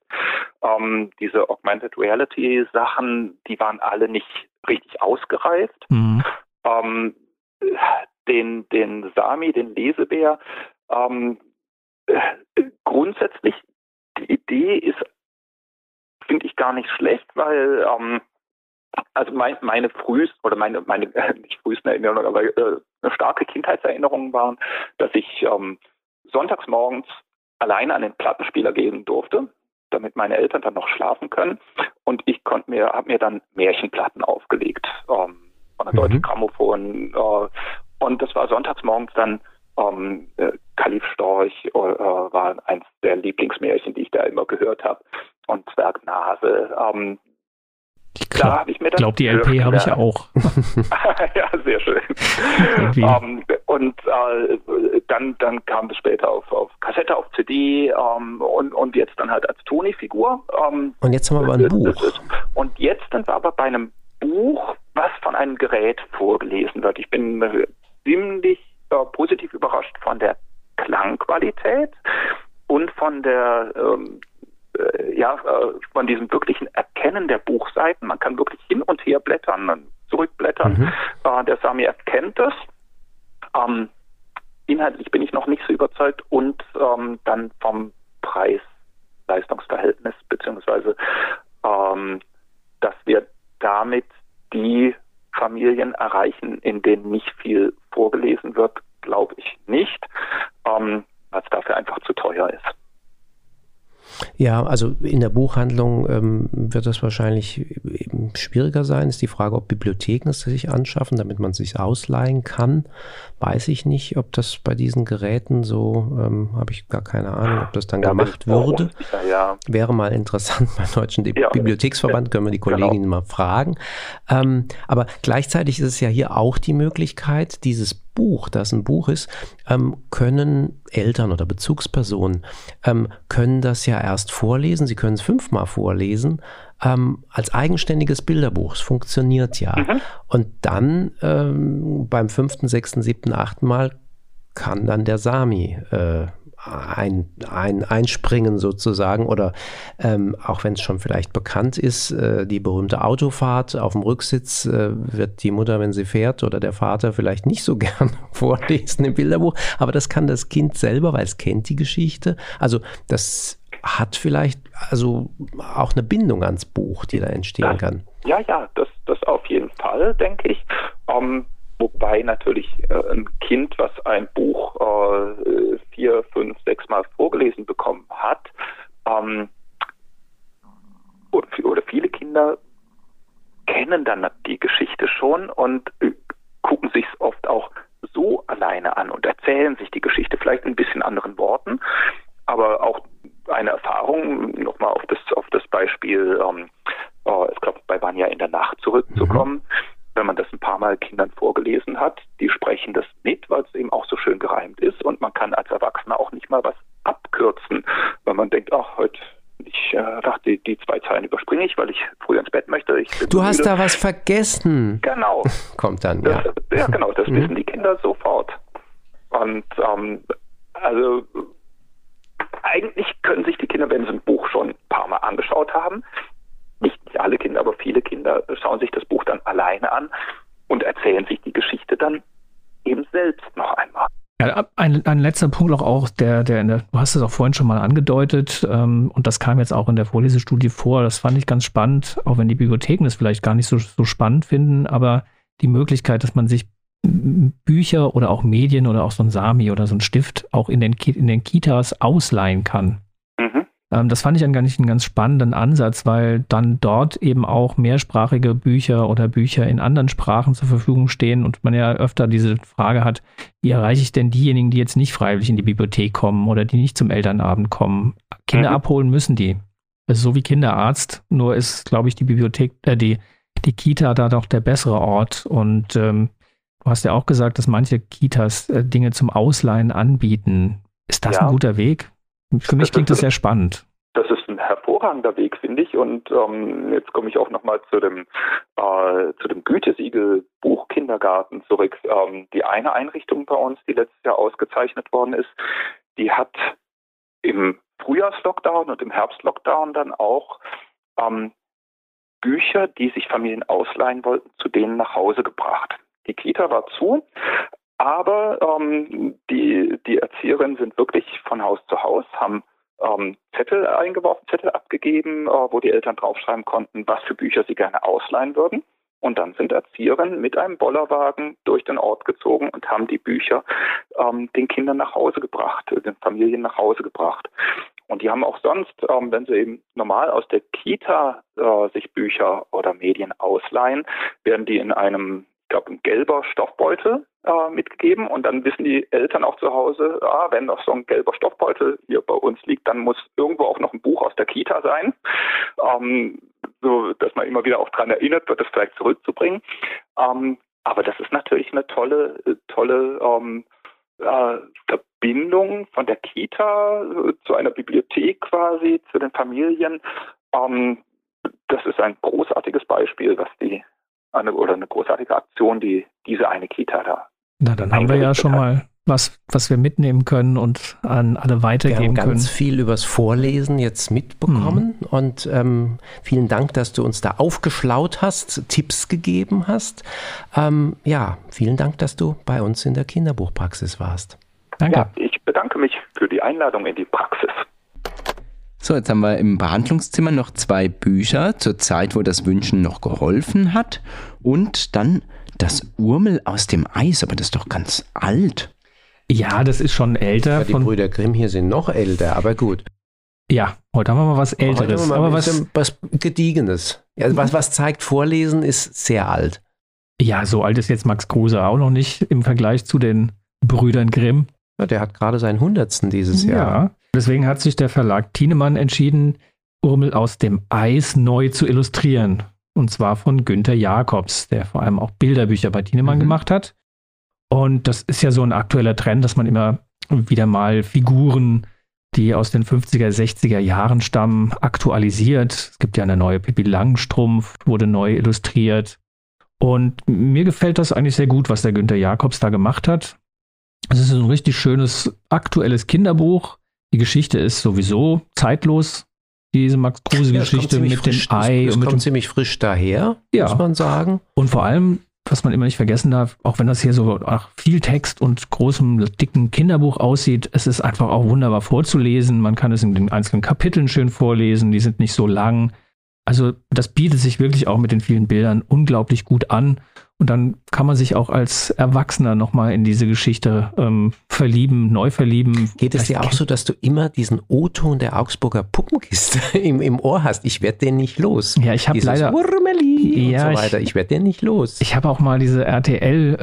Ähm, diese Augmented Reality-Sachen, die waren alle nicht richtig ausgereift. Mhm. Ähm, den, den Sami, den Lesebär, ähm, äh, grundsätzlich, die Idee ist, finde ich gar nicht schlecht, weil ähm, also mein, meine frühest oder meine meine äh, nicht frühesten Erinnerungen, aber äh, starke Kindheitserinnerungen waren, dass ich ähm, sonntags morgens alleine an den Plattenspieler gehen durfte, damit meine Eltern dann noch schlafen können. Und ich konnte mir, habe mir dann Märchenplatten aufgelegt ähm, von der Mhm. Deutschen Grammophon. Äh, und das war sonntags morgens dann ähm, äh, Kalif Storch äh, war eins der Lieblingsmärchen, die ich da immer gehört habe. Und Zwergnase. Ähm, Ich glaube, glaub, die LP habe ich ja auch. ja, sehr schön. Irgendwie. Ähm, und äh, dann, dann kam es später auf, auf Kassette, auf CD ähm, und, und jetzt dann halt als Toni-Figur. Ähm, Und jetzt haben wir aber ein Buch. Und jetzt sind wir aber bei einem Buch, was von einem Gerät vorgelesen wird. Ich bin ziemlich äh, positiv überrascht von der Klangqualität und von der ähm, äh, ja, äh, von diesem wirklichen Erkennen der Buchseiten. Man kann wirklich hin und her blättern, zurückblättern. Mhm. Äh, der Sami erkennt das. Ähm, inhaltlich bin ich noch nicht so überzeugt und ähm, dann vom Preis-Leistungsverhältnis, beziehungsweise ähm, dass wir damit die Familien erreichen, in denen nicht viel vorgelesen wird, glaube ich nicht, ähm, weil es dafür einfach zu teuer ist. Ja, also in der Buchhandlung ähm, wird das wahrscheinlich eben schwieriger sein. Ist die Frage, ob Bibliotheken es sich anschaffen, damit man es sich ausleihen kann. Weiß ich nicht, ob das bei diesen Geräten so, ähm, habe ich gar keine Ahnung, ob das dann Da bin gemacht würde. unsicher, ja. Wäre mal interessant beim Deutschen Ja. Bibliotheksverband, können wir die Genau. Kolleginnen mal fragen. Ähm, aber gleichzeitig ist es ja hier auch die Möglichkeit, dieses Buch, das ein Buch ist, ähm, können Eltern oder Bezugspersonen, ähm, können das ja erst vorlesen, sie können es fünfmal vorlesen, ähm, als eigenständiges Bilderbuch. Es funktioniert ja. Mhm. Und dann ähm, beim fünften, sechsten, siebten, achten Mal kann dann der Sami äh, ein, ein, einspringen sozusagen oder ähm, auch wenn es schon vielleicht bekannt ist, äh, die berühmte Autofahrt auf dem Rücksitz äh, wird die Mutter, wenn sie fährt oder der Vater vielleicht nicht so gern vorlesen im Bilderbuch, aber das kann das Kind selber, weil es kennt die Geschichte. Also das hat vielleicht also auch eine Bindung ans Buch, die da entstehen das, kann. Ja, ja, das, das auf jeden Fall, denke ich. Ähm, wobei natürlich äh, ein Kind, was ein Buch äh, vier, fünf, sechs Mal vorgelesen bekommen hat, ähm, oder, viele Kinder kennen dann die Geschichte schon und äh, gucken sich es oft auch so alleine an und erzählen sich die Geschichte vielleicht in ein bisschen anderen Worten, aber auch eine Erfahrung, nochmal auf das, auf das Beispiel, ähm, äh, ich glaube, bei Vanya in der Nacht zurückzukommen. Mhm wenn man das ein paar Mal Kindern vorgelesen hat, die sprechen das mit, weil es eben auch so schön gereimt ist und man kann als Erwachsener auch nicht mal was abkürzen, weil man denkt, ach, heute ich äh, dachte, die, die zwei Zeilen überspringe ich, weil ich früher ins Bett möchte. Du hast da was vergessen. Genau. Kommt dann, das, ja. Ja, genau, das mhm. wissen die Kinder sofort. Und ähm, also eigentlich können sich die Kinder, wenn sie ein Buch schon ein paar Mal angeschaut haben, nicht alle Kinder, aber viele Kinder schauen sich das Buch dann alleine an und erzählen sich die Geschichte dann eben selbst noch einmal. Ja, ein, ein letzter Punkt auch, auch der, der, der, du hast es auch vorhin schon mal angedeutet, ähm, und das kam jetzt auch in der Vorlesestudie vor, das fand ich ganz spannend, auch wenn die Bibliotheken das vielleicht gar nicht so, so spannend finden, aber die Möglichkeit, dass man sich Bücher oder auch Medien oder auch so ein Sami oder so ein Stift auch in den, in den Kitas ausleihen kann. Ähm, das fand ich eigentlich einen ganz spannenden Ansatz, weil dann dort eben auch mehrsprachige Bücher oder Bücher in anderen Sprachen zur Verfügung stehen und man ja öfter diese Frage hat, wie erreiche ich denn diejenigen, die jetzt nicht freiwillig in die Bibliothek kommen oder die nicht zum Elternabend kommen? Kinder mhm. abholen müssen die. Also so wie Kinderarzt, nur ist, glaube ich, die Bibliothek, äh, die, die Kita da doch der bessere Ort. Und ähm, du hast ja auch gesagt, dass manche Kitas äh, Dinge zum Ausleihen anbieten. Ist das ja. ein guter Weg? Für mich das klingt das sehr spannend. Das ist ein hervorragender Weg, finde ich. Und ähm, jetzt komme ich auch nochmal zu dem, äh, zu dem Gütesiegel Buchkindergarten zurück. Ähm, die eine Einrichtung bei uns, die letztes Jahr ausgezeichnet worden ist, die hat im Frühjahrslockdown und im Herbstlockdown dann auch ähm, Bücher, die sich Familien ausleihen wollten, zu denen nach Hause gebracht. Die Kita war zu, aber ähm, die, die Erzieherinnen sind wirklich von Haus zu Haus, haben ähm, Zettel eingeworfen, Zettel abgegeben, äh, wo die Eltern draufschreiben konnten, was für Bücher sie gerne ausleihen würden. Und dann sind Erzieherinnen mit einem Bollerwagen durch den Ort gezogen und haben die Bücher ähm, den Kindern nach Hause gebracht, den Familien nach Hause gebracht. Und die haben auch sonst, ähm, wenn sie eben normal aus der Kita äh, sich Bücher oder Medien ausleihen, werden die in einem glaube, ein gelber Stoffbeutel äh, mitgegeben und dann wissen die Eltern auch zu Hause, ah, wenn noch so ein gelber Stoffbeutel hier bei uns liegt, dann muss irgendwo auch noch ein Buch aus der Kita sein, ähm, so dass man immer wieder auch daran erinnert wird, das vielleicht zurückzubringen. Ähm, aber das ist natürlich eine tolle, tolle ähm, äh, Verbindung von der Kita äh, zu einer Bibliothek quasi, zu den Familien. Ähm, das ist ein großartiges Beispiel, was die eine, oder eine großartige Aktion, die diese eine Kita da. Na, dann haben wir ja schon hat. mal was, was wir mitnehmen können und an alle weitergeben können. Wir haben ganz können. viel übers Vorlesen jetzt mitbekommen mhm. und ähm, vielen Dank, dass du uns da aufgeschlaut hast, Tipps gegeben hast. Ähm, ja, vielen Dank, dass du bei uns in der Kinderbuchpraxis warst. Danke. Ja, ich bedanke mich für die Einladung in die Praxis. So, jetzt haben wir im Behandlungszimmer noch zwei Bücher zur Zeit, wo das Wünschen noch geholfen hat. Und dann das Urmel aus dem Eis, aber das ist doch ganz alt. Ja, das ist schon älter. Ja, die Brüder Grimm hier sind noch älter, aber gut. Ja, heute haben wir mal was Älteres. Mal aber was, was Gediegenes. Ja, was, was zeigt, Vorlesen ist sehr alt. Ja, so alt ist jetzt Max Kruse auch noch nicht im Vergleich zu den Brüdern Grimm. Ja, der hat gerade seinen Hundertsten dieses Jahr. Deswegen hat sich der Verlag Thienemann entschieden, Urmel aus dem Eis neu zu illustrieren. Und zwar von Günter Jakobs, der vor allem auch Bilderbücher bei Thienemann mhm. gemacht hat. Und das ist ja so ein aktueller Trend, dass man immer wieder mal Figuren, die aus den 50er, 60er Jahren stammen, aktualisiert. Es gibt ja eine neue Pippi Langstrumpf, wurde neu illustriert. Und mir gefällt das eigentlich sehr gut, was der Günther Jakobs da gemacht hat. Es ist ein richtig schönes, aktuelles Kinderbuch. Die Geschichte ist sowieso zeitlos. Diese Max Kruse-Geschichte ja, mit dem Ei. Das, das und kommt ziemlich frisch daher, Ja. muss man sagen. und vor allem, was man immer nicht vergessen darf, auch wenn das hier so nach viel Text und großem, dicken Kinderbuch aussieht, es ist einfach auch wunderbar vorzulesen. Man kann es in den einzelnen Kapiteln schön vorlesen, die sind nicht so lang. Also das bietet sich wirklich auch mit den vielen Bildern unglaublich gut an. Und dann kann man sich auch als Erwachsener nochmal in diese Geschichte ähm, verlieben, neu verlieben. Geht es dir auch so, dass du immer diesen O-Ton der Augsburger Puppenkiste im, im Ohr hast? Ich werde den nicht los. Ja, ich habe leider, Wurmeli Ja, und ich- so weiter. Ich, werde den nicht los. ich habe auch mal diese RTL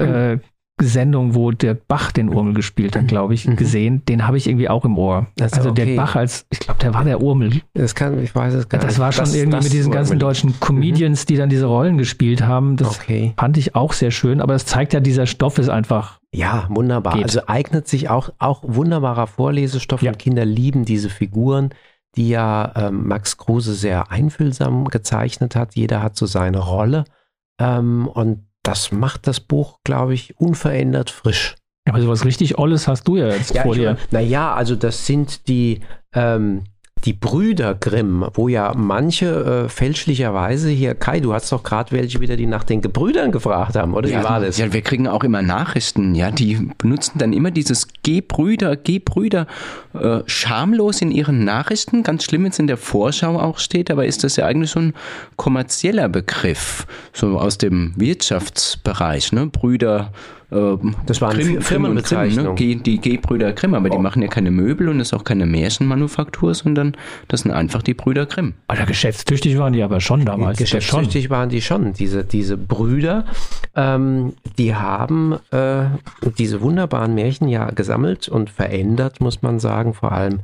äh, Sendung, wo der Bach den Urmel gespielt hat, glaube ich, Mhm. gesehen. Den habe ich irgendwie auch im Ohr. Also der okay. Bach als, ich glaube, der war der Urmel. das kann, ich weiß es gar nicht. Das war schon irgendwie das mit diesen ganzen Wurmeli. deutschen Comedians, die dann diese Rollen gespielt haben. Das Okay. fand ich auch sehr schön, aber es zeigt ja, dieser Stoff ist einfach, Ja, wunderbar. Geht. Also eignet sich auch, auch wunderbarer Vorlesestoff Ja. und Kinder lieben diese Figuren, die ja ähm, Max Kruse sehr einfühlsam gezeichnet hat. Jeder hat so seine Rolle. Ähm, und das macht das Buch, glaube ich, unverändert frisch. aber sowas richtig Olles hast du ja jetzt vor dir. Naja, also das sind die, ähm, die Brüder Grimm, wo ja manche äh, fälschlicherweise hier, Kai, du hast doch gerade welche wieder, die nach den Gebrüdern gefragt haben, oder wie war das? Ja, wir kriegen auch immer Nachrichten, ja, die benutzen dann immer dieses G-Brüder, G-Brüder äh, schamlos in ihren Nachrichten. Ganz schlimm, wenn es in der Vorschau auch steht, aber ist das ja eigentlich so ein kommerzieller Begriff, so aus dem Wirtschaftsbereich, ne? Brüder. Äh, Das war eine Grimm, Fir- Grimm und Grimm, ne? Firmenbezeichnung. Die G-Brüder Grimm, aber die Oh. machen ja keine Möbel und das ist auch keine Märchenmanufaktur, sondern das sind einfach die Brüder Grimm. Alter, geschäftstüchtig waren die aber schon damals. Das schon. Geschäftstüchtig waren die schon, diese, diese Brüder. Ähm, die haben äh, diese wunderbaren Märchen ja gesammelt und verändert, muss man sagen. Vor allem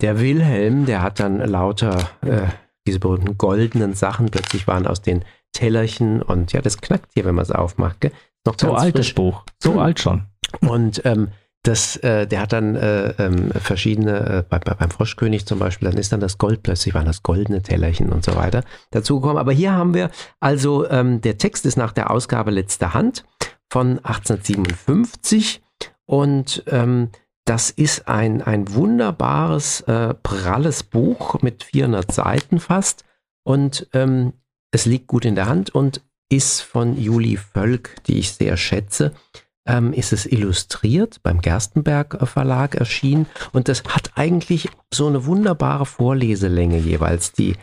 der Wilhelm, der hat dann lauter äh, diese berühmten goldenen Sachen plötzlich waren aus den Tellerchen und ja, das knackt hier, wenn man es aufmacht. Gell? Noch So ganz alt das frisch. Buch. So alt schon. Und ähm, das, äh, der hat dann äh, ähm, verschiedene, äh, bei, bei, beim Froschkönig zum Beispiel, dann ist dann das Gold plötzlich, waren das goldene Tellerchen und so weiter dazugekommen. Aber hier haben wir, also ähm, der Text ist nach der Ausgabe Letzter Hand von 1857 und ähm, das ist ein, ein wunderbares, äh, pralles Buch mit 400 Seiten fast und ähm, es liegt gut in der Hand und ist von Julie Völk, die ich sehr schätze ähm, ist es illustriert, beim Gerstenberg äh, Verlag erschienen und das hat eigentlich so eine wunderbare Vorleselänge jeweils, die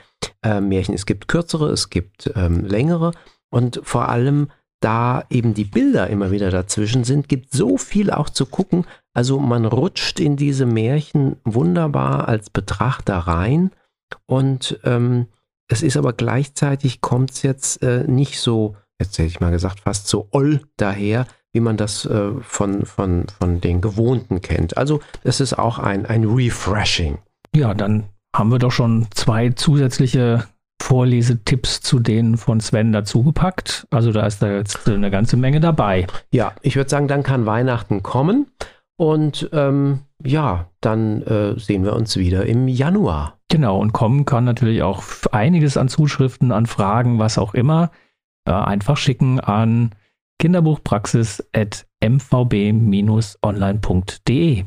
äh, Märchen. Es gibt kürzere, es gibt ähm, längere und vor allem da eben die Bilder immer wieder dazwischen sind, gibt so viel auch zu gucken. Also man rutscht in diese Märchen wunderbar als Betrachter rein und ähm, es ist aber gleichzeitig kommt es jetzt äh, nicht so, jetzt hätte ich mal gesagt, fast so oll daher, wie man das äh, von, von, von den Gewohnten kennt. Also es ist auch ein, ein Refreshing. Ja, dann haben wir doch schon zwei zusätzliche Vorlesetipps zu denen von Sven dazugepackt. Also da ist da jetzt eine ganze Menge dabei. Ja, ich würde sagen, dann kann Weihnachten kommen und ähm, ja, dann äh, sehen wir uns wieder im Januar. Genau, und kommen kann natürlich auch einiges an Zuschriften, an Fragen, was auch immer. Äh, einfach schicken an kinderbuchpraxis.mvb-online.de.